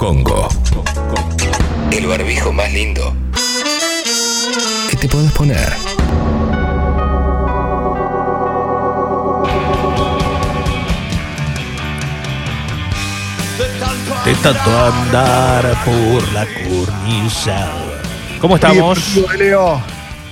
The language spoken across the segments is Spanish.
Congo. El barbijo más lindo que te podés poner. De tanto andar por la cornisa. ¿Cómo estamos?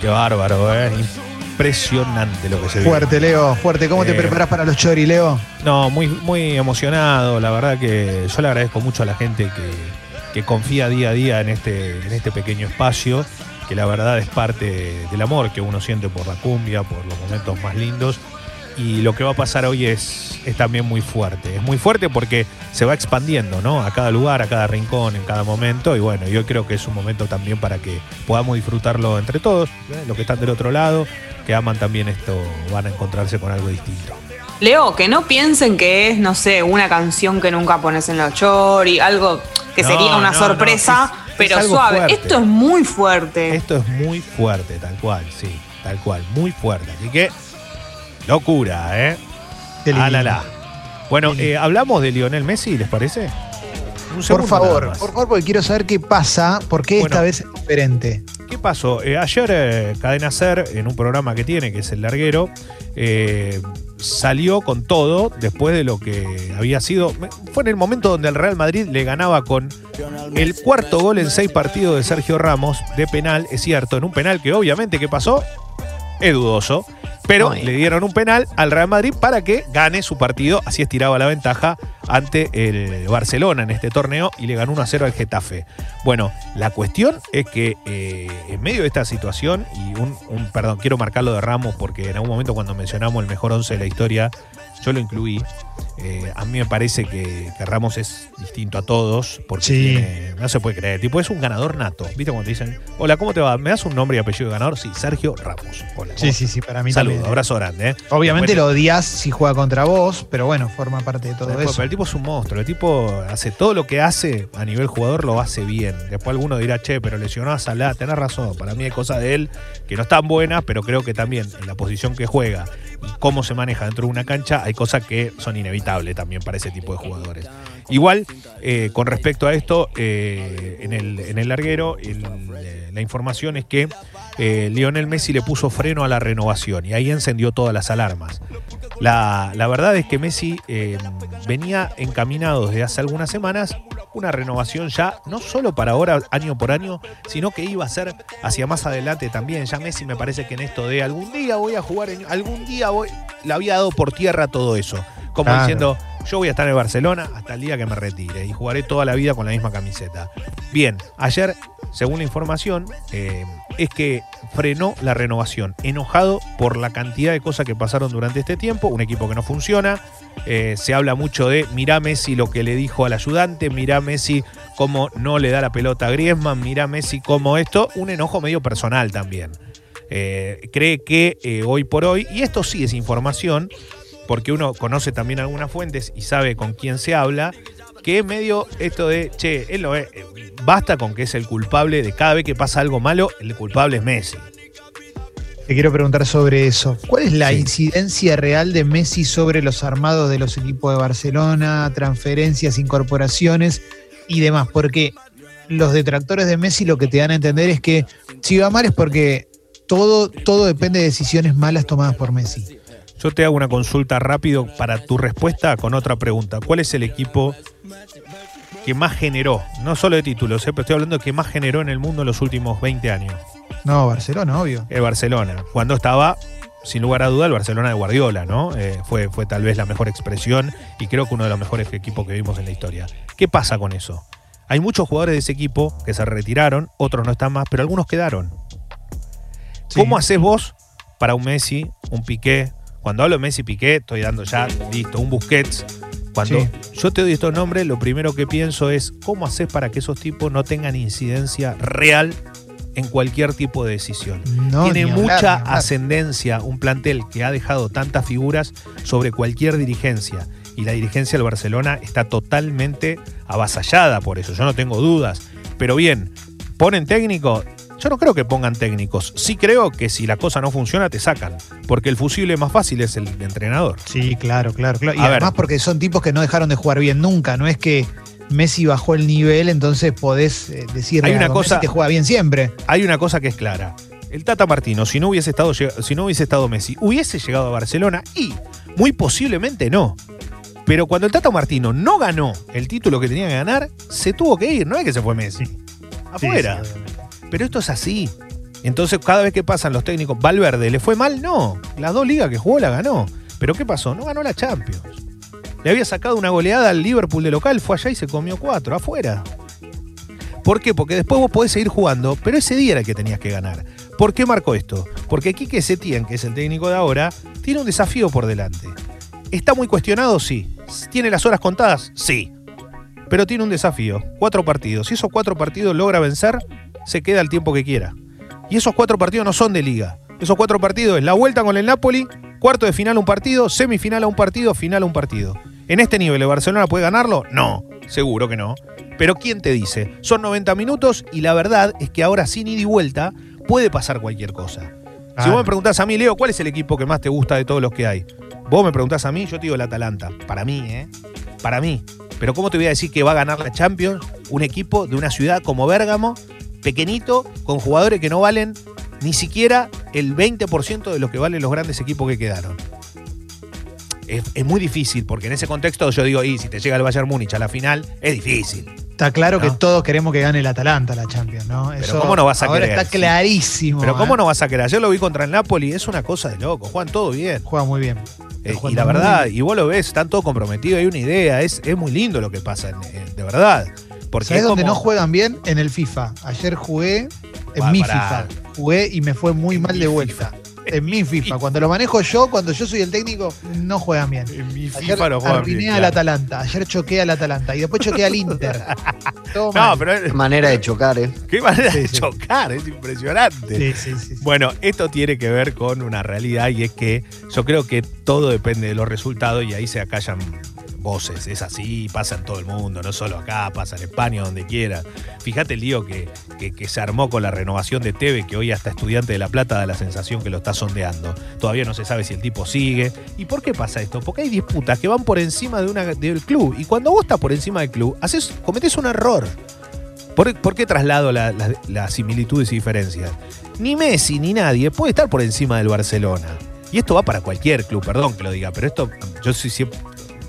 Qué bárbaro, ¿eh? Impresionante lo que se. Fuerte, Leo, fuerte. ¿Cómo te Eh. preparas para los chori, Leo? No, muy, muy emocionado. La verdad que yo le agradezco mucho a la gente que, que confía día a día en este, en este pequeño espacio, que la verdad es parte del amor que uno siente por la cumbia, por los momentos más lindos. Y lo que va a pasar hoy es, es también muy fuerte. Es muy fuerte porque se va expandiendo, ¿no? A cada lugar, a cada rincón, en cada momento. Y bueno, yo creo que es un momento también para que podamos disfrutarlo entre todos. ¿eh? Los que están del otro lado, que aman también esto, van a encontrarse con algo distinto. Leo, que no piensen que es, no sé, una canción que nunca pones en los chori, algo que No, sería una no, sorpresa, no, es- es pero suave. fuerte. Esto es muy fuerte. Esto es muy fuerte, tal cual, sí, tal cual, muy fuerte. Así que, locura, ¿eh? Ah, la, la. Bueno, eh, hablamos de Lionel Messi, ¿les parece? Un Por favor, por favor, porque quiero saber qué pasa, por qué Bueno. esta vez es diferente. ¿Qué pasó? Eh, ayer eh, Cadena Ser, en un programa que tiene, que es El Larguero, eh, salió con todo después de lo que había sido. Fue en el momento donde el Real Madrid le ganaba con el cuarto gol en seis partidos de Sergio Ramos de penal, es cierto, en un penal que obviamente, ¿qué pasó? Es dudoso. Pero Ay. le dieron un penal al Real Madrid para que gane su partido, así estiraba la ventaja ante el Barcelona en este torneo y le ganó 1 a 0 al Getafe. Bueno, la cuestión es que eh, en medio de esta situación, y un, un- perdón, quiero marcarlo de Ramos porque en algún momento cuando mencionamos el mejor 11 de la historia, yo lo incluí. Eh, a mí me parece que, que Ramos es distinto a todos, porque Sí. tiene- no se puede creer. Tipo, es un ganador nato. ¿Viste cuando te dicen, hola, ¿cómo te va? ¿Me das un nombre y apellido de ganador? Sí, Sergio Ramos. Hola. Sí, sí, sí, para mí Saludos, también. abrazo grande. ¿eh? Obviamente Después- lo odias si juega contra vos, pero bueno, forma parte de todo Después, eso. pero el tipo es un monstruo, el tipo hace todo lo que hace a nivel jugador lo hace bien. Después alguno dirá, che, pero lesionó a Salah, tenés razón, para mí hay cosas de él que no están buenas, pero creo que también en la posición que juega cómo se maneja dentro de una cancha, hay cosas que son inevitables también para ese tipo de jugadores. Igual, eh, con respecto a esto, eh, en, el, en el larguero, eh, la información es que eh, Lionel Messi le puso freno a la renovación y ahí encendió todas las alarmas. La, la verdad es que Messi eh, venía encaminado desde hace algunas semanas una renovación ya, no solo para ahora, año por año, sino que iba a ser hacia más adelante también. Ya Messi me parece que en esto de algún día voy a jugar, en- algún día voy, le había dado por tierra todo eso. Como Claro. diciendo, yo voy a estar en Barcelona hasta el día que me retire y jugaré toda la vida con la misma camiseta. Bien, ayer, según la información, eh, es que frenó la renovación, enojado por la cantidad de cosas que pasaron durante este tiempo, un equipo que no funciona, eh, se habla mucho de mirá Messi lo que le dijo al ayudante, mirá Messi cómo no le da la pelota a Griezmann, mirá Messi cómo esto, un enojo medio personal también. Eh, cree que hoy por hoy, y esto sí es información, porque uno conoce también algunas fuentes y sabe con quién se habla, que es medio esto de, che, él lo es, eh, basta con que es el culpable de cada vez que pasa algo malo, el culpable es Messi. Te quiero preguntar sobre eso. ¿Cuál es la Sí. incidencia real de Messi sobre los armados de los equipos de Barcelona, transferencias, incorporaciones y demás? Porque los detractores de Messi lo que te dan a entender es que si va mal es porque todo, todo depende de decisiones malas tomadas por Messi. Yo te hago una consulta rápido para tu respuesta con otra pregunta. ¿Cuál es el equipo que más generó, no solo de títulos, eh, pero estoy hablando de que más generó en el mundo en los últimos 20 años? No, Barcelona, obvio. El Barcelona. Cuando estaba, sin lugar a duda, el Barcelona de Guardiola, ¿no? Eh, fue, fue tal vez la mejor expresión y creo que uno de los mejores equipos que vimos en la historia. ¿Qué pasa con eso? Hay muchos jugadores de ese equipo que se retiraron, otros no están más, pero algunos quedaron. Sí. ¿Cómo haces vos para un Messi, un Piqué? Cuando hablo de Messi Piqué, estoy dando ya, listo, un Busquets. Cuando Sí. yo te doy estos nombres, lo primero que pienso es cómo haces para que esos tipos no tengan incidencia real en cualquier tipo de decisión. No, Tiene hablar, mucha ascendencia un plantel que ha dejado tantas figuras sobre cualquier dirigencia. Y la dirigencia del Barcelona está totalmente avasallada por eso, yo no tengo dudas. Pero bien, ¿ponen técnico? Yo no creo que pongan técnicos. Sí creo que si la cosa no funciona, te sacan. Porque el fusible más fácil es el entrenador. Sí, claro, claro, claro. Y A ver. además porque son tipos que no dejaron de jugar bien nunca, no es que Messi bajó el nivel, entonces podés eh, decir Hay una "Ah, cosa- Messi te juega bien siempre. Hay una cosa que es clara. El Tata Martino, si no hubiese estado, si no hubiese estado Messi, hubiese llegado a Barcelona y muy posiblemente no. Pero cuando el Tata Martino no ganó el título que tenía que ganar, se tuvo que ir. No es que se fue Messi. Afuera. Sí. Pero esto es así. Entonces, cada vez que pasan los técnicos, ¿Valverde le fue mal? No. Las dos ligas que jugó la ganó. Pero ¿qué pasó? No ganó la Champions. Le había sacado una goleada al Liverpool de local, fue allá y se comió cuatro, afuera. ¿Por qué? Porque después vos podés seguir jugando, pero ese día era el que tenías que ganar. ¿Por qué marcó esto? Porque Quique Setién, que es el técnico de ahora, tiene un desafío por delante. ¿Está muy cuestionado? Sí. ¿Tiene las horas contadas? Sí. Pero tiene un desafío. Cuatro partidos. Si esos cuatro partidos logra vencer, se queda el tiempo que quiera. Y esos cuatro partidos no son de liga. Esos cuatro partidos es la vuelta con el Napoli, cuarto de final un partido, semifinal a un partido, final a un partido. ¿En este nivel el Barcelona puede ganarlo? No, seguro que no. Pero ¿quién te dice? Son 90 minutos y la verdad es que ahora sin ida y vuelta puede pasar cualquier cosa. Si vos me preguntás a mí, Leo, ¿cuál es el equipo que más te gusta de todos los que hay? Vos me preguntás a mí, yo te digo el Atalanta. Para mí, ¿eh? Para mí. Pero ¿cómo te voy a decir que va a ganar la Champions un equipo de una ciudad como Bérgamo, pequeñito, con jugadores que no valen ni siquiera el 20% de lo que valen los grandes equipos que quedaron? Es, es muy difícil, porque en ese contexto yo digo, y si te llega el Bayern Múnich a la final, es difícil. Está claro que todos queremos que gane el Atalanta la Champions, ¿no? Pero ¿cómo no vas a ahora querer? está clarísimo. Pero ¿cómo ¿eh? no vas a querer? Ayer lo vi contra el Napoli, es una cosa de loco, juegan todo bien. Juega muy bien. Eh, y la verdad, bien. y vos lo ves, están todos comprometidos, hay una idea, es, es muy lindo lo que pasa, en- en- de verdad. Porque ¿Sabés es dónde como- no juegan bien? En el FIFA. Ayer jugué en mi pará. FIFA. Jugué y me fue muy En mal de vuelta. En mi FIFA. Cuando lo manejo yo, cuando yo soy el técnico, no juegan bien. En mi Ayer FIFA no juegan bien, al claro. Atalanta. Ayer choqué al Atalanta. Y después choqué al Inter. Todo No, mal. pero Qué manera de chocar, ¿eh? qué manera Sí, de sí. chocar, es impresionante. Sí, sí, sí, sí. Bueno, esto tiene que ver con una realidad y es que yo creo que todo depende de los resultados y ahí se acallan voces. Es así, pasa en todo el mundo, no solo acá, pasa en España, donde quiera. Fíjate el lío que, que- se armó con la renovación de Teve, que hoy hasta estudiante de La Plata da la sensación que lo está sondeando. Todavía no se sabe si el tipo sigue. ¿Y por qué pasa esto? Porque hay disputas que van por encima de una, del club. Y cuando vos estás por encima del club, haces, cometés un error. ¿Por, qué traslado la- la- las similitudes y diferencias? Ni Messi ni nadie puede estar por encima del Barcelona. Y esto va para cualquier club, perdón que lo diga, pero esto yo soy siempre,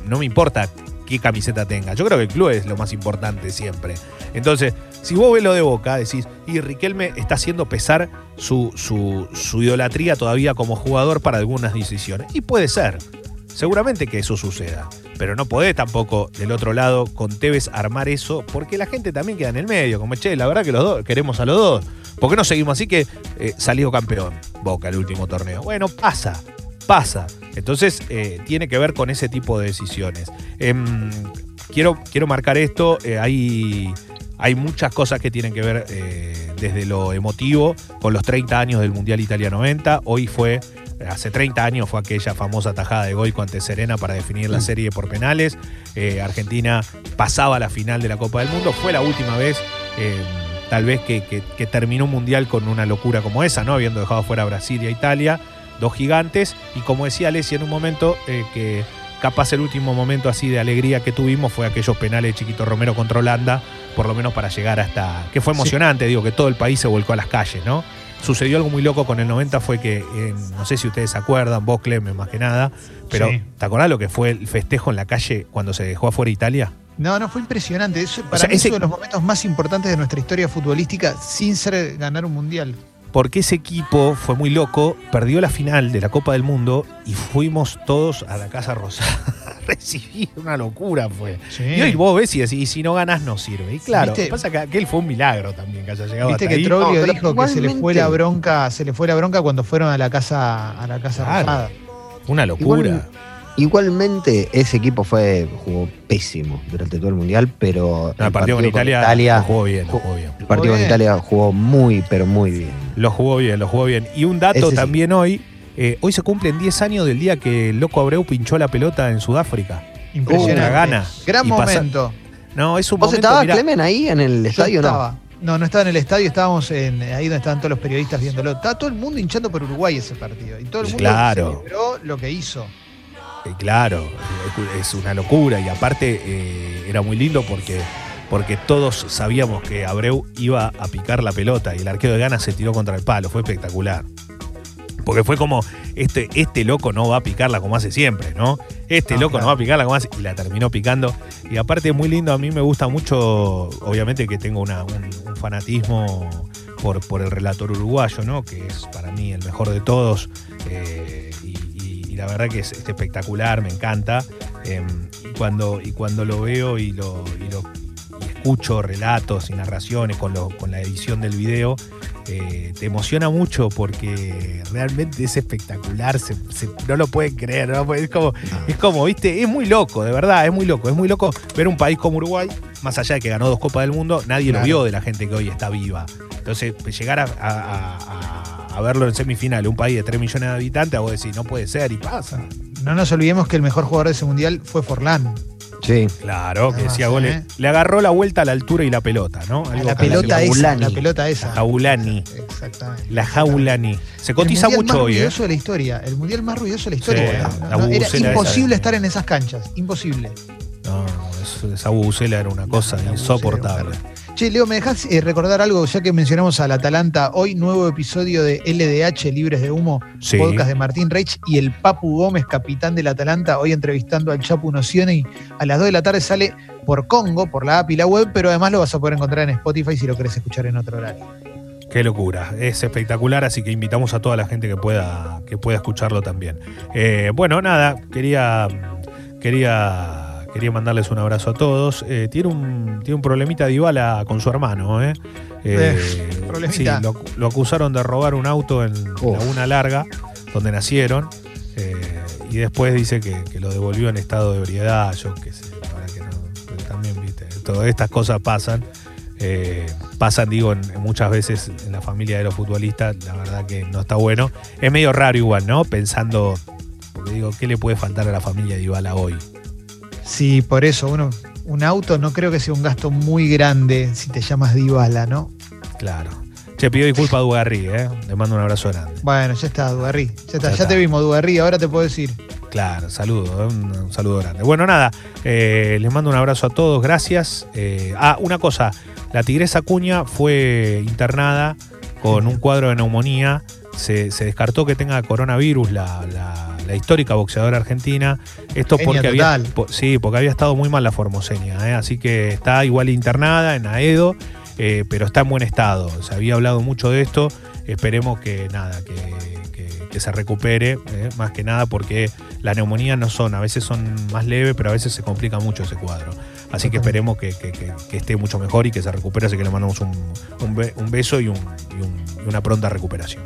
no me importa qué camiseta tenga. Yo creo que el club es lo más importante siempre. Entonces, si vos ves lo de Boca, decís, y Riquelme está haciendo pesar su, su, su idolatría todavía como jugador para algunas decisiones. Y puede ser. Seguramente que eso suceda. Pero no podés tampoco del otro lado con Tevez armar eso, porque la gente también queda en el medio. Como, che, la verdad que los dos queremos a los dos. ¿Por qué no seguimos así que eh, salió campeón Boca el último torneo? Bueno, pasa, pasa. Entonces eh, tiene que ver con ese tipo de decisiones. Em, quiero, quiero marcar esto. eh, hay, hay muchas cosas que tienen que ver eh, desde lo emotivo con los 30 años del Mundial Italia 90. Hoy fue Hace 30 años fue aquella famosa tajada de Goico ante Serena para definir la serie por penales. Eh, Argentina pasaba a la final de la Copa del Mundo. Fue la última vez, eh, tal vez, que, que- que terminó un mundial con una locura como esa, ¿no? Habiendo dejado fuera a Brasil y a Italia, dos gigantes. Y como decía Alessia en un momento, eh, que capaz el último momento así de alegría que tuvimos fue aquellos penales de Chiquito Romero contra Holanda, por lo menos para llegar hasta. que fue Sí. emocionante, digo, que todo el país se volcó a las calles, ¿no? Sucedió algo muy loco con el 90, fue que, eh, no sé si ustedes se acuerdan, vos Clemen más que nada, pero Sí. ¿te acordás lo que fue el festejo en la calle cuando se dejó afuera Italia? No, no, fue impresionante. Eso, para sea, mí ese- es uno de los momentos más importantes de nuestra historia futbolística sin ser ganar un mundial. Porque ese equipo fue muy loco, perdió la final de la Copa del Mundo y fuimos todos a la Casa Rosada a recibir. Una locura fue. Sí. Y hoy vos ves y decís, y si no ganás no sirve. Y claro, ¿Viste? lo que pasa que aquel fue un milagro también que haya llegado Viste hasta que. Troglio No, dijo que se le fue la bronca, se le fue la bronca cuando fueron a la casa, a la casa Claro. rosada. Una locura. Igual- Igualmente, ese equipo fue jugó pésimo durante todo el mundial, pero No, el partido con Italia, jugó bien, lo jugó bien. el partido con. Italia jugó muy, pero muy bien. Lo jugó bien, lo jugó bien. Y un dato Ese sí. también hoy, eh, hoy se cumplen 10 años del día que el Loco Abreu pinchó la pelota en Sudáfrica. Impresionante. Una gana. Gran Y pasa- momento. No, es un ¿Vos momento, estabas, mirá, Clemen, ahí en el Yo estadio no? estaba. No, no estaba en el estadio, estábamos en, ahí donde estaban todos los periodistas viéndolo. Estaba todo el mundo hinchando por Uruguay ese partido. Y todo el mundo Claro. celebró lo que hizo. Claro, es- una locura y aparte eh, era muy lindo porque, porque todos sabíamos que Abreu iba a picar la pelota y el arquero de Gana se tiró contra el palo, fue espectacular. Porque fue como, este, este loco no va a picarla como hace siempre, ¿no? Este loco claro. no va a picarla como hace, y la terminó picando. Y aparte muy lindo, a mí me gusta mucho, obviamente que tengo una- un, un fanatismo por, por el relator uruguayo, ¿no? Que es para mí el mejor de todos. eh, la verdad que es, es espectacular, me encanta. Eh, y, cuando, y cuando lo veo y lo, y lo- y escucho relatos y narraciones con, lo- con la edición del video, eh, te emociona mucho porque realmente es espectacular, se- se- no lo pueden creer, ¿no? es como, es como, viste, es muy loco, de verdad, es muy loco, es muy loco ver un país como Uruguay, más allá de que ganó dos Copas del Mundo, nadie Claro. lo vio de la gente que hoy está viva. Entonces, llegar a, a- a- a verlo en semifinal, un país de 3 millones de habitantes, a vos decís, no puede ser, y pasa. No nos olvidemos que el mejor jugador de ese mundial fue Forlán. Sí. Claro, que Ah, decía sí, goles. ¿eh? Le agarró la vuelta a la altura y la pelota, ¿no? Algo la pelota esa. La pelota esa. La Jaulani. Exactamente. La Jaulani. Se El cotiza mundial mucho más hoy, ¿eh? ruidoso de la historia. El mundial más ruidoso de la historia. Sí, No, la no, era imposible estar en esas canchas. Imposible. No, es- esa bubucela era una cosa La insoportable. Che, Leo, ¿me dejás eh, recordar algo? Ya que mencionamos al Atalanta, hoy nuevo episodio de LDH, Libres de Humo, Sí. podcast de Martín Reich y el Papu Gómez, capitán del Atalanta, hoy entrevistando al Chapu Nocione y a las 2 de la tarde sale por Congo, por la app y la web, pero además lo vas a poder encontrar en Spotify si lo querés escuchar en otro horario. Qué locura, es espectacular, así que invitamos a toda la gente que pueda, que pueda escucharlo también. Eh, bueno, nada, quería, quería, quería mandarles un abrazo a todos. Eh, tiene, un, tiene un problemita Dybala con su hermano, ¿eh? Eh, problemita. sí, lo, lo acusaron de robar un auto en Uf. Laguna Larga, donde nacieron, eh, y después dice que, que lo devolvió en estado de ebriedad, yo qué sé, verdad que no, pero también, viste, todas estas cosas pasan. Eh, pasan, digo, en muchas veces en la familia de los futbolistas, la verdad que no está bueno. Es medio raro igual, ¿no? Pensando, porque digo, ¿qué le puede faltar a la familia de Ibala hoy? Sí, por eso, uno, un auto no creo que sea un gasto muy grande si te llamas Dybala, ¿no? Claro. Che, pido disculpas a Dugarry, ¿eh? Le mando un abrazo grande. Bueno, ya está, Dugarry. Ya, está, Ya ya, está. te vimos, Dugarry, ahora te puedo decir. Claro, saludo, ¿eh? un, un saludo grande. Bueno, nada, eh, les mando un abrazo a todos, gracias. Eh, ah, una cosa, la tigresa Cuña fue internada con un cuadro de neumonía. Se, se descartó que tenga coronavirus la, la- la histórica boxeadora argentina. Esto Genia porque había, po- sí, porque había estado muy mal la formoseña, ¿eh? así que está igual internada en Aedo, eh, pero está en buen estado. Se había hablado mucho de esto. Esperemos que nada, que, que- que se recupere, ¿eh? más que nada porque las neumonías no son, a veces son más leves, pero a veces se complica mucho ese cuadro. Así que esperemos que, que- que- que esté mucho mejor y que se recupere, así que le mandamos un, un be- un beso y, un- y un- y una pronta recuperación.